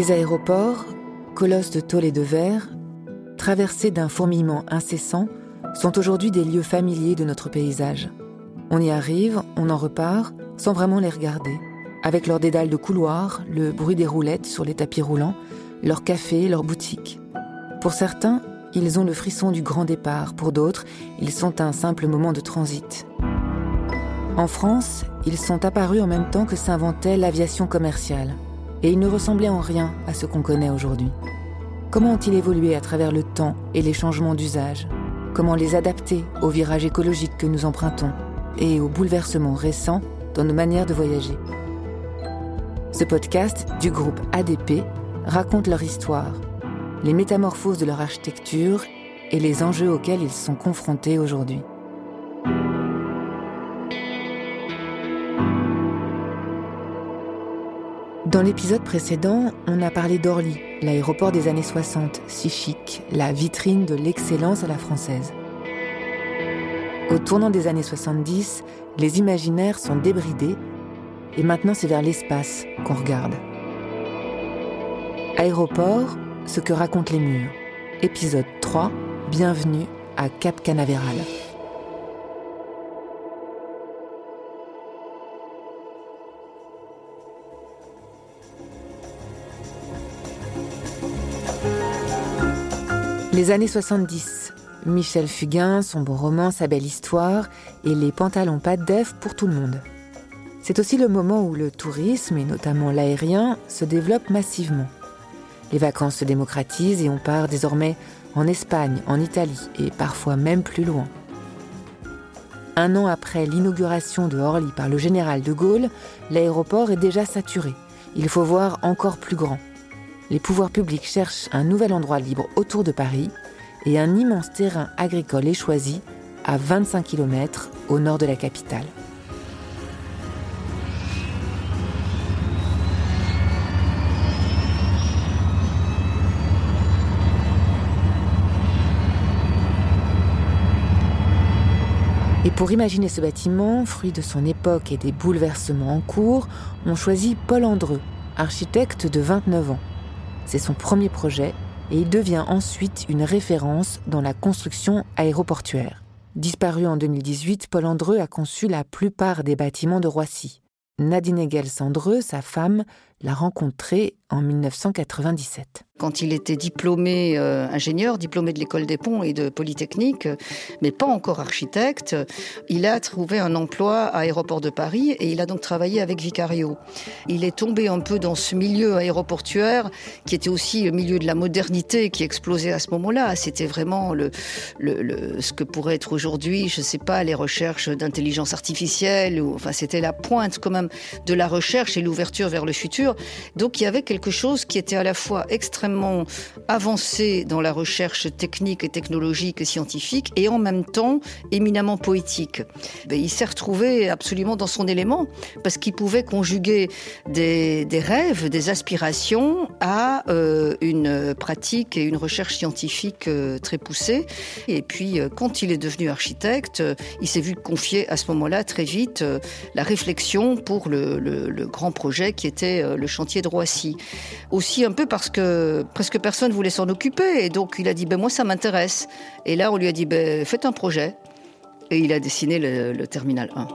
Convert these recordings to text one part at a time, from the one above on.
Les aéroports, colosses de tôle et de verre, traversés d'un fourmillement incessant, sont aujourd'hui des lieux familiers de notre paysage. On y arrive, on en repart, sans vraiment les regarder, avec leurs dédales de couloirs, le bruit des roulettes sur les tapis roulants, leurs cafés, leurs boutiques. Pour certains, ils ont le frisson du grand départ, pour d'autres, ils sont un simple moment de transit. En France, ils sont apparus en même temps que s'inventait l'aviation commerciale, et ils ne ressemblaient en rien à ce qu'on connaît aujourd'hui. Comment ont-ils évolué à travers le temps et les changements d'usage? Comment les adapter aux virages écologiques que nous empruntons et aux bouleversements récents dans nos manières de voyager? Ce podcast du groupe ADP raconte leur histoire, les métamorphoses de leur architecture et les enjeux auxquels ils sont confrontés aujourd'hui. Dans l'épisode précédent, on a parlé d'Orly, l'aéroport des années 60, si chic, la vitrine de l'excellence à la française. Au tournant des années 70, les imaginaires sont débridés et maintenant c'est vers l'espace qu'on regarde. Aéroport, ce que racontent les murs. Épisode 3, bienvenue à Cap Canaveral. Les années 70. Michel Fugain, son beau roman, sa belle histoire et les pantalons pas def pour tout le monde. C'est aussi le moment où le tourisme, et notamment l'aérien, se développe massivement. Les vacances se démocratisent et on part désormais en Espagne, en Italie et parfois même plus loin. Un an après l'inauguration de Orly par le général de Gaulle, l'aéroport est déjà saturé. Il faut voir encore plus grand les pouvoirs publics cherchent un nouvel endroit libre autour de Paris et un immense terrain agricole est choisi à 25 km au nord de la capitale. Et pour imaginer ce bâtiment, fruit de son époque et des bouleversements en cours, on choisit Paul Andreu, architecte de 29 ans. C'est son premier projet et il devient ensuite une référence dans la construction aéroportuaire. Disparu en 2018, Paul Andreu a conçu la plupart des bâtiments de Roissy. Nadine Egel-Sandreux, sa femme, l'a rencontré en 1997 quand il était diplômé euh, ingénieur, diplômé de l'école des ponts et de Polytechnique, mais pas encore architecte, il a trouvé un emploi à Aéroport de Paris et il a donc travaillé avec Vicario. Il est tombé un peu dans ce milieu aéroportuaire qui était aussi le milieu de la modernité qui explosait à ce moment-là. C'était vraiment le, ce que pourrait être aujourd'hui, je ne sais pas, les recherches d'intelligence artificielle. Ou, enfin, c'était la pointe quand même de la recherche et l'ouverture vers le futur. Donc il y avait quelque chose qui était à la fois extrêmement avancé dans la recherche technique et technologique et scientifique et en même temps éminemment poétique. Il s'est retrouvé absolument dans son élément parce qu'il pouvait conjuguer des, rêves, des aspirations à euh, une pratique et une recherche scientifique euh, très poussée. Et puis, euh, quand il est devenu architecte, il s'est vu confier à ce moment-là très vite la réflexion pour le, le grand projet qui était le chantier de Roissy. Aussi un peu parce que presque personne voulait s'en occuper. Et donc il a dit, ben moi ça m'intéresse. Et là on lui a dit, ben faites un projet. Et il a dessiné le, Terminal 1.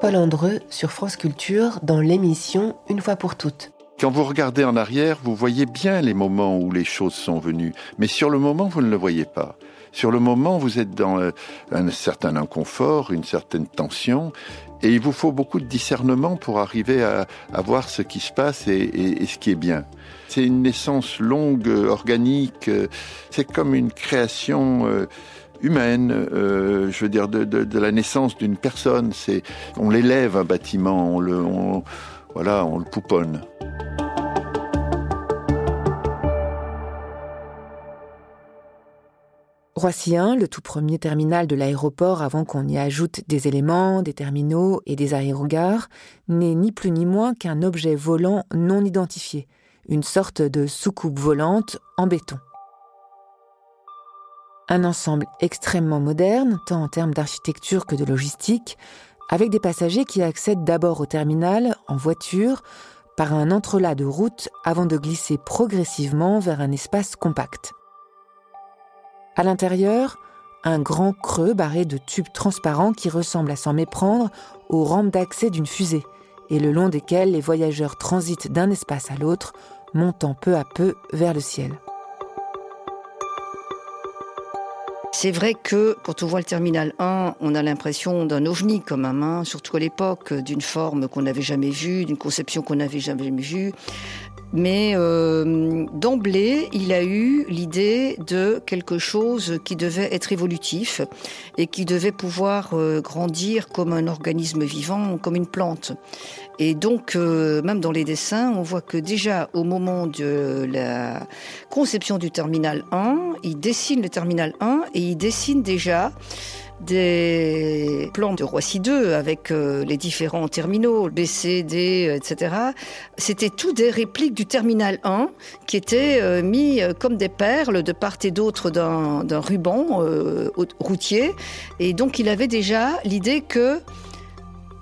Paul Andreu sur France Culture dans l'émission Une fois pour toutes. Quand vous regardez en arrière, vous voyez bien les moments où les choses sont venues, mais sur le moment, vous ne le voyez pas. Sur le moment, vous êtes dans euh, un certain inconfort, une certaine tension, et il vous faut beaucoup de discernement pour arriver à, voir ce qui se passe et ce qui est bien. C'est une naissance longue, euh, organique. Euh, c'est comme une création euh, humaine, je veux dire, de, la naissance d'une personne. C'est, on l'élève un bâtiment, on le, voilà, on le pouponne. Roissy 1, le tout premier terminal de l'aéroport avant qu'on y ajoute des éléments, des terminaux et des aérogares, n'est ni plus ni moins qu'un objet volant non identifié, une sorte de soucoupe volante en béton. Un ensemble extrêmement moderne, tant en termes d'architecture que de logistique, avec des passagers qui accèdent d'abord au terminal en voiture, par un entrelac de routes avant de glisser progressivement vers un espace compact. À l'intérieur, un grand creux barré de tubes transparents qui ressemble à s'en méprendre aux rampes d'accès d'une fusée, et le long desquelles les voyageurs transitent d'un espace à l'autre, montant peu à peu vers le ciel. C'est vrai que quand on voit le terminal 1, on a l'impression d'un ovni quand même, hein, surtout à l'époque, d'une forme qu'on n'avait jamais vue, d'une conception qu'on n'avait jamais vue. Mais euh, d'emblée, il a eu l'idée de quelque chose qui devait être évolutif et qui devait pouvoir euh, grandir comme un organisme vivant, comme une plante. Et donc, euh, même dans les dessins, on voit que déjà au moment de la conception du terminal 1, il dessine le terminal 1 et il dessine déjà des plans de Roissy 2 avec euh, les différents terminaux, B, C, D, etc. C'était tout des répliques du terminal 1 qui étaient euh, mis euh, comme des perles de part et d'autre d'un ruban routier. Et donc il avait déjà l'idée que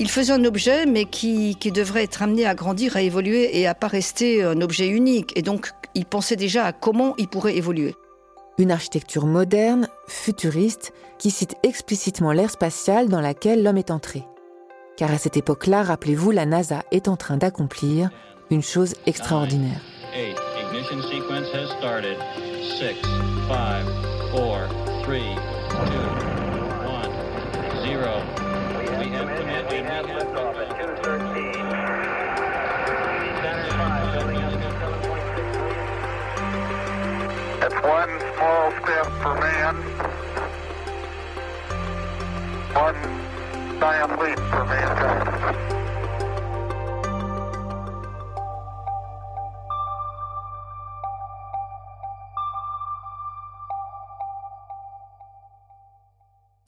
il faisait un objet, mais qui, qui, devrait être amené à grandir, à évoluer et à pas rester un objet unique. Et donc, il pensait déjà à comment il pourrait évoluer. Une architecture moderne, futuriste, qui cite explicitement l'ère spatiale dans laquelle l'homme est entré. Car à cette époque-là, rappelez-vous, la NASA est en train d'accomplir une chose extraordinaire.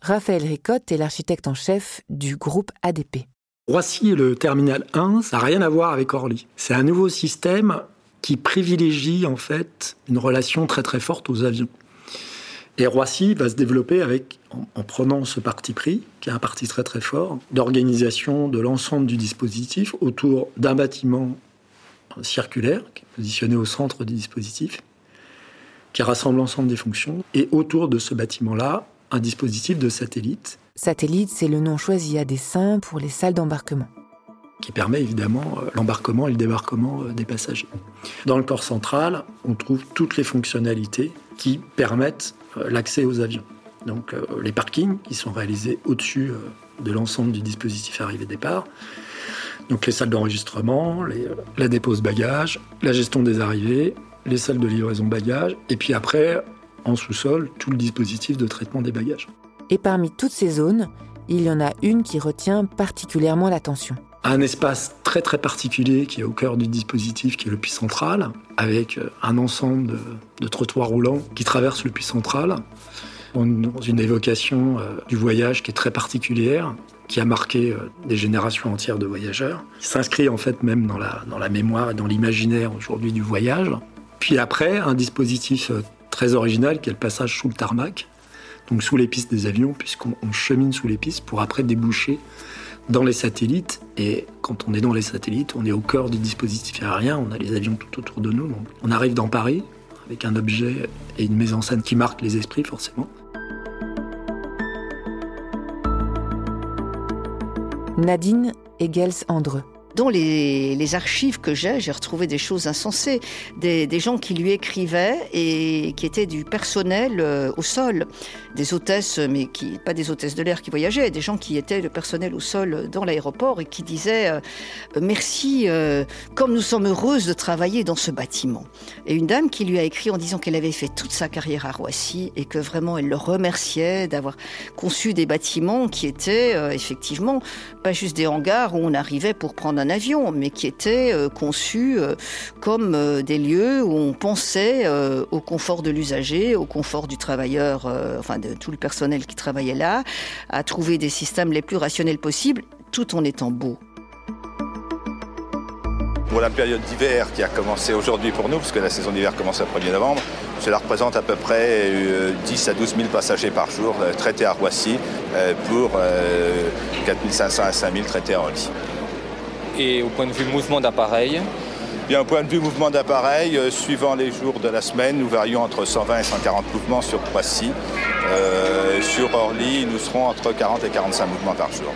Raphaël Ricotte est l'architecte en chef du groupe ADP. Roissy le terminal 1, ça n'a rien à voir avec Orly. C'est un nouveau système qui privilégie en fait une relation très très forte aux avions. Et Roissy va se développer avec, en, prenant ce parti pris, qui est un parti très très fort, d'organisation de l'ensemble du dispositif autour d'un bâtiment circulaire, qui est positionné au centre du dispositif, qui rassemble l'ensemble des fonctions, et autour de ce bâtiment-là, un dispositif de satellite. Satellite, c'est le nom choisi à dessein pour les salles d'embarquement qui permet évidemment euh, l'embarquement et le débarquement euh, des passagers. Dans le corps central, on trouve toutes les fonctionnalités qui permettent l'accès aux avions. Donc les parkings qui sont réalisés au-dessus de l'ensemble du dispositif arrivée-départ. Donc les salles d'enregistrement, la dépose bagages, la gestion des arrivées, les salles de livraison bagages, et puis après, en sous-sol, tout le dispositif de traitement des bagages. Et parmi toutes ces zones, il y en a une qui retient particulièrement l'attention un espace très très particulier qui est au cœur du dispositif, qui est le puits central, avec euh, un ensemble de, trottoirs roulants qui traversent le puits central, dans une évocation euh, du voyage qui est très particulière, qui a marqué euh, des générations entières de voyageurs, qui s'inscrit en fait même dans la, dans la mémoire et dans l'imaginaire aujourd'hui du voyage. Puis après, un dispositif très original qui est le passage sous le tarmac, donc sous les pistes des avions, puisqu'on chemine sous les pistes pour après déboucher dans les satellites. Et quand on est dans les satellites, on est au cœur du dispositif aérien, on a les avions tout autour de nous. on arrive dans Paris avec un objet et une mise en scène qui marque les esprits forcément. Nadine Egels-Andreux dans les, archives que j'ai, j'ai retrouvé des choses insensées, des, gens qui lui écrivaient et qui étaient du personnel euh, au sol, des hôtesses, mais qui pas des hôtesses de l'air qui voyageaient, des gens qui étaient le personnel au sol dans l'aéroport et qui disaient euh, merci, euh, comme nous sommes heureuses de travailler dans ce bâtiment. Et une dame qui lui a écrit en disant qu'elle avait fait toute sa carrière à Roissy et que vraiment elle le remerciait d'avoir conçu des bâtiments qui étaient effectivement pas juste des hangars où on arrivait pour prendre un avion, mais qui était euh, conçu euh, comme euh, des lieux où on pensait au confort de l'usager, au confort du travailleur, enfin de tout le personnel qui travaillait là, à trouver des systèmes les plus rationnels possibles, tout en étant beau. Pour la période d'hiver qui a commencé aujourd'hui pour nous, puisque la saison d'hiver commence le 1er novembre, cela représente à peu près 10 à 12 000 passagers par jour traités à Roissy pour 4 500 à 5 000 traités en lit. Et au point de vue mouvement d'appareil Bien, au point de vue mouvement d'appareil, euh, suivant les jours de la semaine, nous varions entre 120 et 140 mouvements sur Poissy. Euh, sur Orly, nous serons entre 40 et 45 mouvements par jour.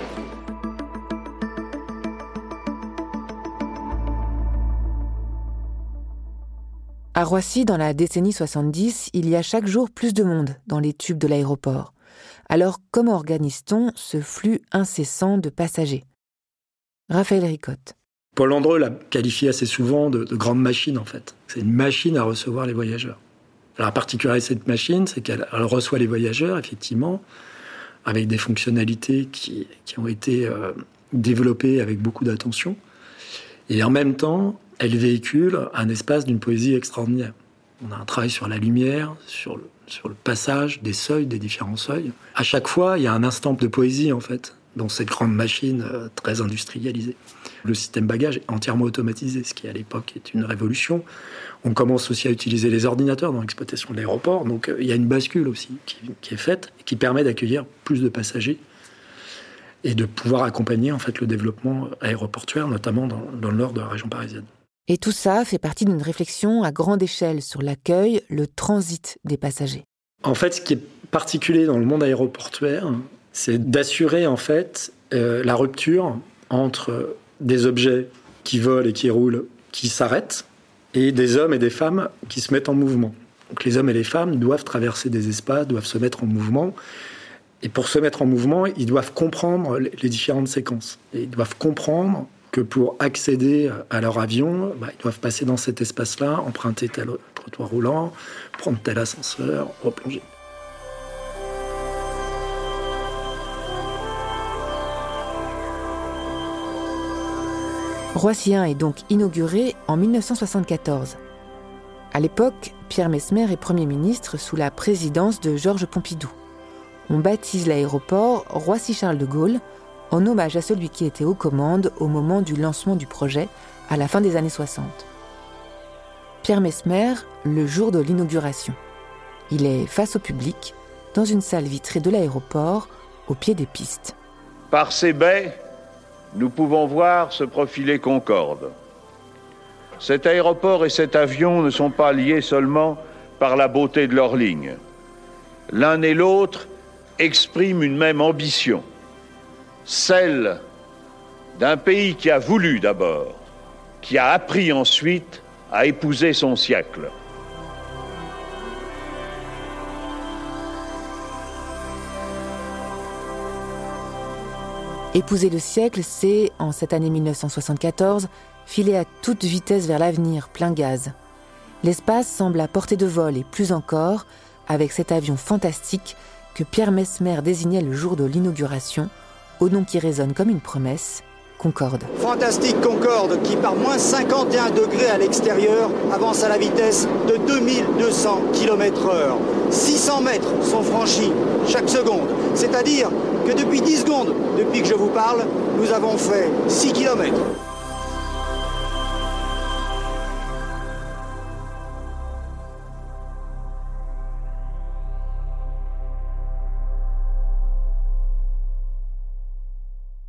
À Roissy, dans la décennie 70, il y a chaque jour plus de monde dans les tubes de l'aéroport. Alors comment organise-t-on ce flux incessant de passagers? Raphaël Ricotte. Paul Andreu l'a qualifié assez souvent de, grande machine en fait. C'est une machine à recevoir les voyageurs. Alors, la particularité de cette machine, c'est qu'elle reçoit les voyageurs, effectivement, avec des fonctionnalités qui, ont été euh, développées avec beaucoup d'attention. Et en même temps, elle véhicule un espace d'une poésie extraordinaire. On a un travail sur la lumière, sur le, sur le passage des seuils, des différents seuils. À chaque fois, il y a un instant de poésie, en fait, dans cette grande machine euh, très industrialisée. Le système bagage est entièrement automatisé, ce qui à l'époque est une révolution. On commence aussi à utiliser les ordinateurs dans l'exploitation de l'aéroport, donc euh, il y a une bascule aussi qui, est faite et qui permet d'accueillir plus de passagers et de pouvoir accompagner en fait le développement aéroportuaire, notamment dans, dans le nord de la région parisienne. Et tout ça fait partie d'une réflexion à grande échelle sur l'accueil, le transit des passagers. En fait, ce qui est particulier dans le monde aéroportuaire, c'est d'assurer en fait euh, la rupture entre des objets qui volent et qui roulent, qui s'arrêtent, et des hommes et des femmes qui se mettent en mouvement. Donc les hommes et les femmes doivent traverser des espaces, doivent se mettre en mouvement. Et pour se mettre en mouvement, ils doivent comprendre les différentes séquences. Ils doivent comprendre que pour accéder à leur avion, bah, ils doivent passer dans cet espace-là, emprunter tel trottoir roulant, prendre tel ascenseur, replonger. Roissy 1 est donc inauguré en 1974. À l'époque, Pierre Mesmer est Premier ministre sous la présidence de Georges Pompidou. On baptise l'aéroport Roissy-Charles de Gaulle en hommage à celui qui était aux commandes au moment du lancement du projet à la fin des années 60. Pierre Mesmer, le jour de l'inauguration. Il est face au public, dans une salle vitrée de l'aéroport, au pied des pistes. Par ces baies, nous pouvons voir se profiler Concorde. Cet aéroport et cet avion ne sont pas liés seulement par la beauté de leurs lignes. L'un et l'autre expriment une même ambition, celle d'un pays qui a voulu d'abord, qui a appris ensuite à épouser son siècle. Épouser le siècle, c'est, en cette année 1974, filer à toute vitesse vers l'avenir, plein gaz. L'espace semble à portée de vol et plus encore, avec cet avion fantastique que Pierre Mesmer désignait le jour de l'inauguration, au nom qui résonne comme une promesse, Concorde. Fantastique Concorde qui, par moins 51 degrés à l'extérieur, avance à la vitesse de 2200 km/h. 600 mètres sont franchis chaque seconde, c'est-à-dire que depuis 10 secondes, depuis que je vous parle, nous avons fait 6 km.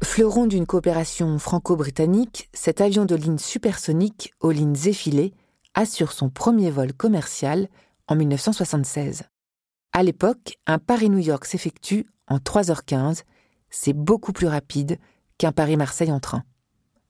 Fleuron d'une coopération franco-britannique, cet avion de ligne supersonique aux lignes effilées assure son premier vol commercial en 1976. À l'époque, un Paris-New York s'effectue en 3h15. C'est beaucoup plus rapide qu'un Paris-Marseille en train.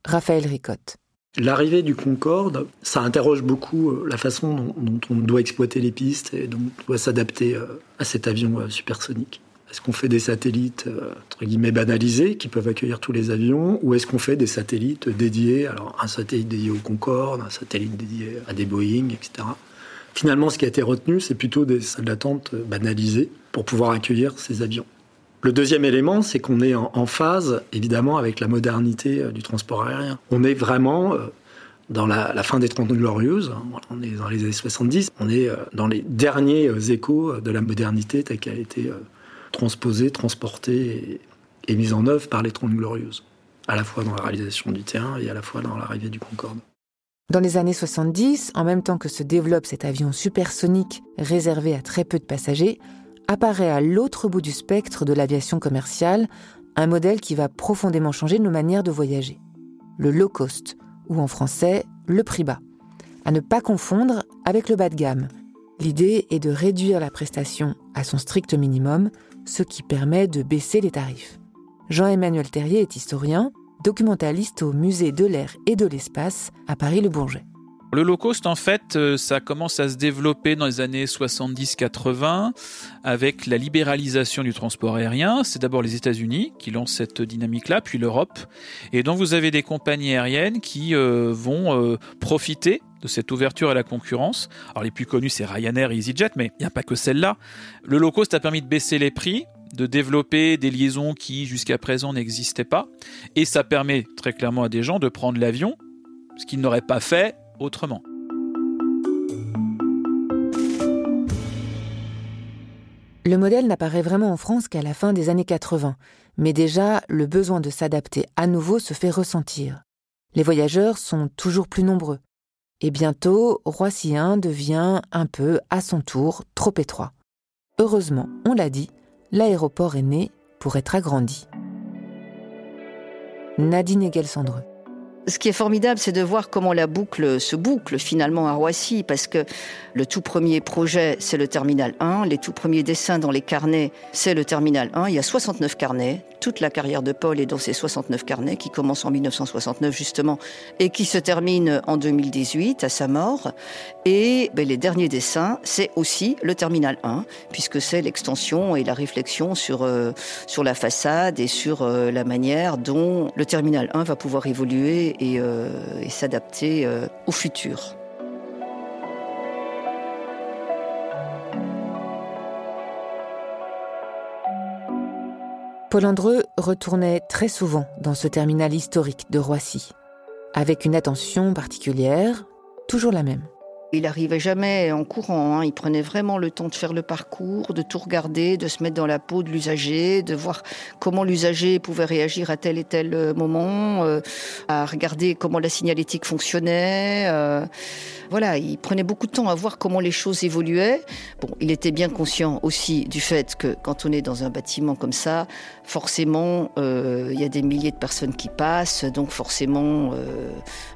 Raphaël Ricotte. L'arrivée du Concorde, ça interroge beaucoup euh, la façon dont, on doit exploiter les pistes et dont on doit s'adapter euh, à cet avion euh, supersonique. Est-ce qu'on fait des satellites entre guillemets banalisés qui peuvent accueillir tous les avions ou est-ce qu'on fait des satellites dédiés Alors un satellite dédié au Concorde, un satellite dédié à des Boeing, etc. Finalement, ce qui a été retenu, c'est plutôt des salles d'attente banalisées pour pouvoir accueillir ces avions. Le deuxième élément, c'est qu'on est en, phase, évidemment, avec la modernité euh, du transport aérien. On est vraiment euh, dans la, fin des Trente Glorieuses, on est dans les années 70, on est euh, dans les derniers échos de la modernité telle qu'elle a été transposée, transportée et, mise en œuvre par les Trente Glorieuses, à la fois dans la réalisation du terrain et à la fois dans l'arrivée du Concorde. Dans les années 70, en même temps que se développe cet avion supersonique réservé à très peu de passagers, apparaît à l'autre bout du spectre de l'aviation commerciale un modèle qui va profondément changer nos manières de voyager. le low cost, ou en français, le prix bas. À ne pas confondre avec le bas de gamme. L'idée est de réduire la prestation à son strict minimum, ce qui permet de baisser les tarifs. Jean-Emmanuel Terrier est historien, documentaliste au musée de l'air et de l'espace à Paris-le-Bourget. Le low cost, en fait, euh, ça commence à se développer dans les années 70-80 avec la libéralisation du transport aérien. C'est d'abord les États-Unis qui lancent cette dynamique-là, puis l'Europe. Et donc vous avez des compagnies aériennes qui euh, vont euh, profiter de cette ouverture à la concurrence. Alors les plus connus, c'est Ryanair et EasyJet, mais il n'y a pas que celle-là. Le low cost a permis de baisser les prix, de développer des liaisons qui jusqu'à présent n'existaient pas. Et ça permet très clairement à des gens de prendre l'avion, ce qu'ils n'auraient pas fait autrement. Le modèle n'apparaît vraiment en France qu'à la fin des années 80, mais déjà le besoin de s'adapter à nouveau se fait ressentir. Les voyageurs sont toujours plus nombreux. Et bientôt, Roissy 1 devient un peu, à son tour, trop étroit. Heureusement, on l'a dit, l'aéroport est né pour être agrandi. Nadine Egel-Sandreux. Ce qui est formidable, c'est de voir comment la boucle se boucle finalement à Roissy, parce que le tout premier projet, c'est le terminal 1, les tout premiers dessins dans les carnets, c'est le terminal 1. Il y a 69 carnets, toute la carrière de Paul est dans ces 69 carnets qui commencent en 1969 justement et qui se terminent en 2018 à sa mort. Et ben, les derniers dessins, c'est aussi le terminal 1, puisque c'est l'extension et la réflexion sur, euh, sur la façade et sur euh, la manière dont le terminal 1 va pouvoir évoluer euh, et, s'adapter euh, au futur. Paul Andreu retournait très souvent dans ce terminal historique de Roissy, avec une attention particulière, toujours la même. Il arrivait jamais en courant. Hein. Il prenait vraiment le temps de faire le parcours, de tout regarder, de se mettre dans la peau de l'usager, de voir comment l'usager pouvait réagir à tel et tel euh, moment, euh, à regarder comment la signalétique fonctionnait. Euh. Voilà, il prenait beaucoup de temps à voir comment les choses évoluaient. Bon, il était bien conscient aussi du fait que quand on est dans un bâtiment comme ça, forcément, il y a des milliers de personnes qui passent, donc forcément,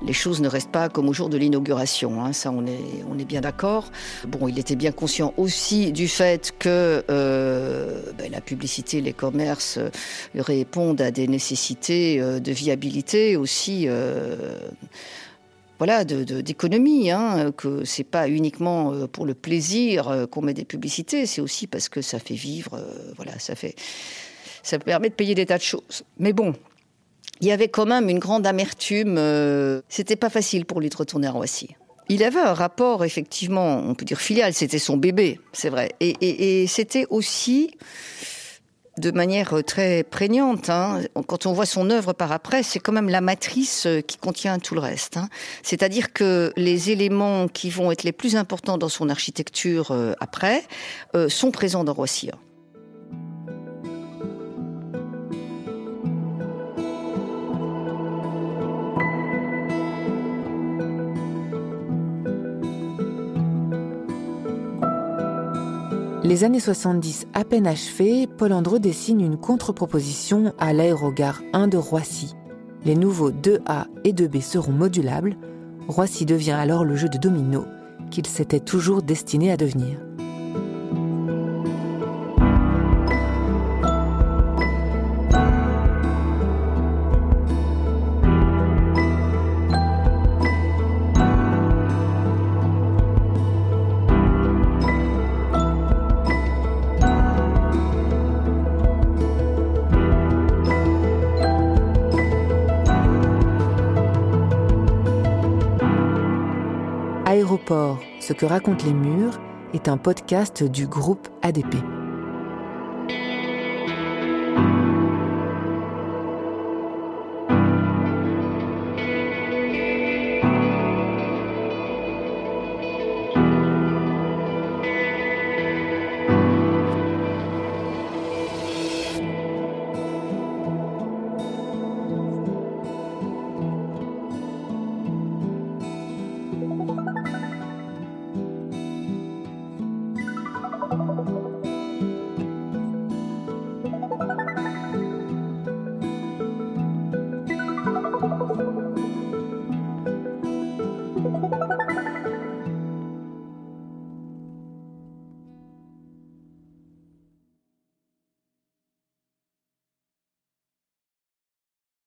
les choses ne restent pas comme au jour de l'inauguration. Hein. Ça, on est on est bien d'accord. Bon, il était bien conscient aussi du fait que euh, ben, la publicité, les commerces euh, répondent à des nécessités euh, de viabilité aussi. voilà, d'économie, hein, que c'est pas uniquement pour le plaisir qu'on met des publicités, c'est aussi parce que ça fait vivre, voilà, ça fait, ça permet de payer des tas de choses. Mais bon, il y avait quand même une grande amertume. C'était pas facile pour lui de retourner à Roissy. Il avait un rapport, effectivement, on peut dire filial, c'était son bébé, c'est vrai. Et, c'était aussi de manière très prégnante. Hein. Quand on voit son œuvre par après, c'est quand même la matrice qui contient tout le reste. Hein. C'est-à-dire que les éléments qui vont être les plus importants dans son architecture euh, après euh, sont présents dans Roissy. Les années 70 à peine achevées, Paul Andreu dessine une contre-proposition à l'aérogare 1 de Roissy. Les nouveaux 2A et 2B seront modulables. Roissy devient alors le jeu de domino qu'il s'était toujours destiné à devenir. Ce que racontent les murs est un podcast du groupe ADP.